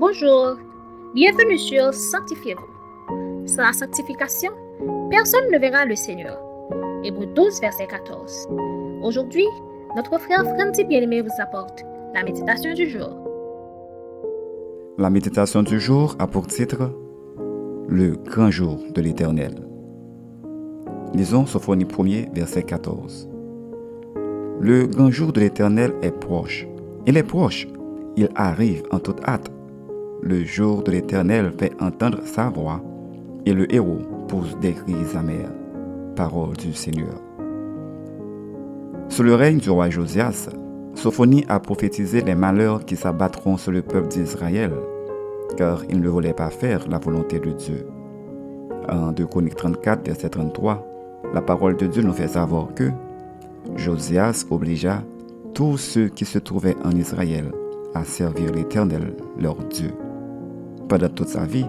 Bonjour, bienvenue sur Sanctifiez-vous. Sans la sanctification, personne ne verra le Seigneur. Hébreu 12, verset 14. Aujourd'hui, notre frère Franti Bien-Aimé vous apporte la méditation du jour. La méditation du jour a pour titre Le grand jour de l'Éternel. Lisons Sophonie 1er, verset 14. Le grand jour de l'Éternel est proche. Il est proche. Il arrive en toute hâte. Le jour de l'Éternel fait entendre sa voix et le héros pousse des cris amers. Parole du Seigneur. Sous le règne du roi Josias, Sophonie a prophétisé les malheurs qui s'abattront sur le peuple d'Israël, car il ne voulait pas faire la volonté de Dieu. En 2 Chroniques 34, verset 33, la parole de Dieu nous fait savoir que Josias obligea tous ceux qui se trouvaient en Israël à servir l'Éternel, leur Dieu. Pendant toute sa vie,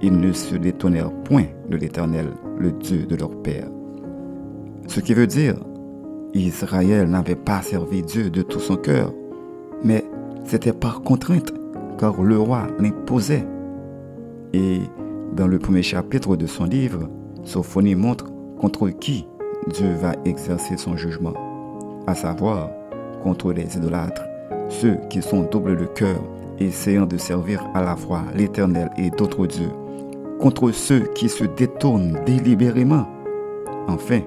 ils ne se détonnèrent point de l'Éternel, le Dieu de leur père. Ce qui veut dire, Israël n'avait pas servi Dieu de tout son cœur, mais c'était par contrainte, car le roi l'imposait. Et dans le premier chapitre de son livre, Sophonie montre contre qui Dieu va exercer son jugement, à savoir contre les idolâtres, ceux qui sont doubles de cœur, essayant de servir à la fois l'Éternel et d'autres dieux, contre ceux qui se détournent délibérément, enfin,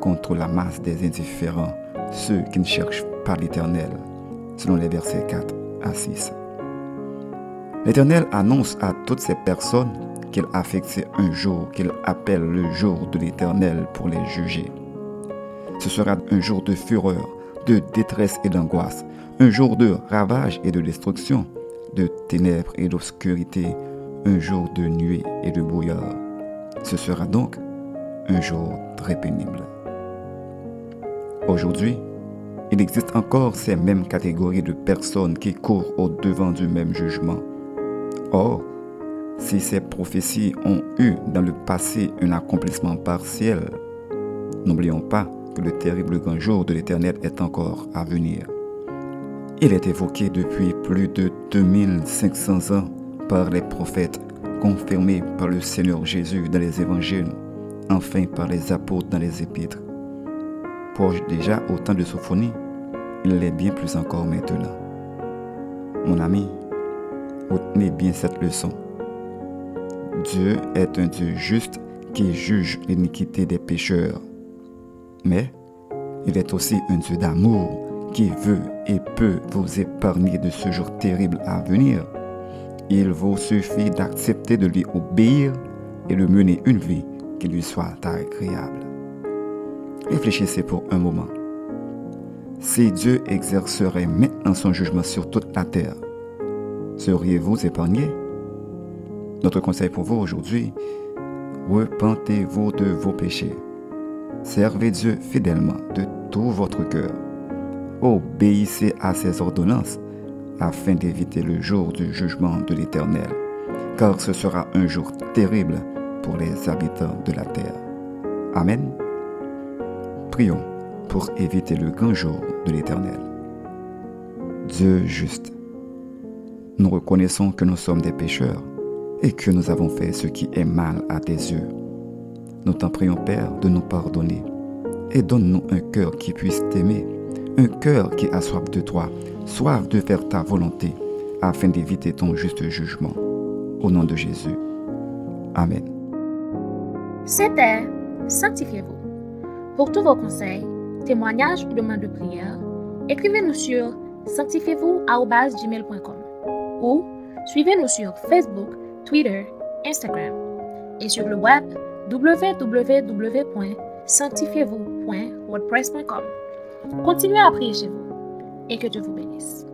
contre la masse des indifférents, ceux qui ne cherchent pas l'Éternel, selon les versets 4 à 6. L'Éternel annonce à toutes ces personnes qu'il a fixé un jour qu'il appelle le jour de l'Éternel pour les juger. Ce sera un jour de fureur, de détresse et d'angoisse, un jour de ravage et de destruction, de ténèbres et d'obscurité, un jour de nuée et de brouillard. Ce sera donc un jour très pénible. Aujourd'hui, il existe encore ces mêmes catégories de personnes qui courent au devant du même jugement. Or, si ces prophéties ont eu dans le passé un accomplissement partiel, n'oublions pas que le terrible grand jour de l'Éternel est encore à venir. Il est évoqué depuis plus de 2500 ans par les prophètes, confirmé par le Seigneur Jésus dans les évangiles, enfin par les apôtres dans les épîtres. Proche déjà au temps de Sophonie, il l'est bien plus encore maintenant. Mon ami, retenez bien cette leçon. Dieu est un Dieu juste qui juge l'iniquité des pécheurs. Mais il est aussi un Dieu d'amour qui veut et peut vous épargner de ce jour terrible à venir. Il vous suffit d'accepter de lui obéir et de mener une vie qui lui soit agréable. Réfléchissez pour un moment. Si Dieu exercerait maintenant son jugement sur toute la terre, seriez-vous épargné? Notre conseil pour vous aujourd'hui, repentez-vous de vos péchés. Servez Dieu fidèlement de tout votre cœur. Obéissez à ses ordonnances afin d'éviter le jour du jugement de l'Éternel, car ce sera un jour terrible pour les habitants de la terre. Amen. Prions pour éviter le grand jour de l'Éternel. Dieu juste, nous reconnaissons que nous sommes des pécheurs et que nous avons fait ce qui est mal à tes yeux. Nous t'en prions, Père, de nous pardonner et donne-nous un cœur qui puisse t'aimer, un cœur qui a soif de toi, soif de faire ta volonté, afin d'éviter ton juste jugement. Au nom de Jésus. Amen. C'était Sanctifiez-vous. Pour tous vos conseils, témoignages ou demandes de prière, écrivez-nous sur sanctifiez-vous@gmail.com ou suivez-nous sur Facebook, Twitter, Instagram et sur le web www.sanctifiez-vous.wordpress.com. Continuez à prier chez vous et que Dieu vous bénisse.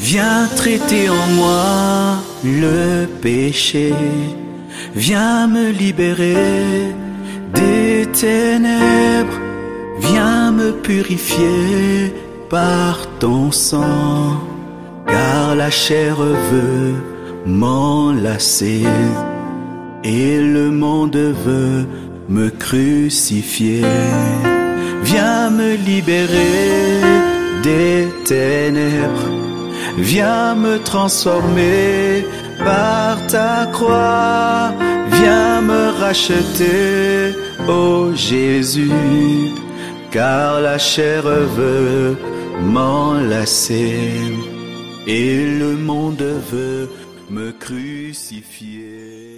Viens traiter en moi le péché, viens me libérer des ténèbres, viens me purifier par ton sang, car la chair veut m'enlacer. et le monde veut me crucifier. Viens me libérer des ténèbres, viens me transformer par ta croix, viens me racheter, ô Jésus, car la chair veut m'enlacer et le monde veut me crucifier.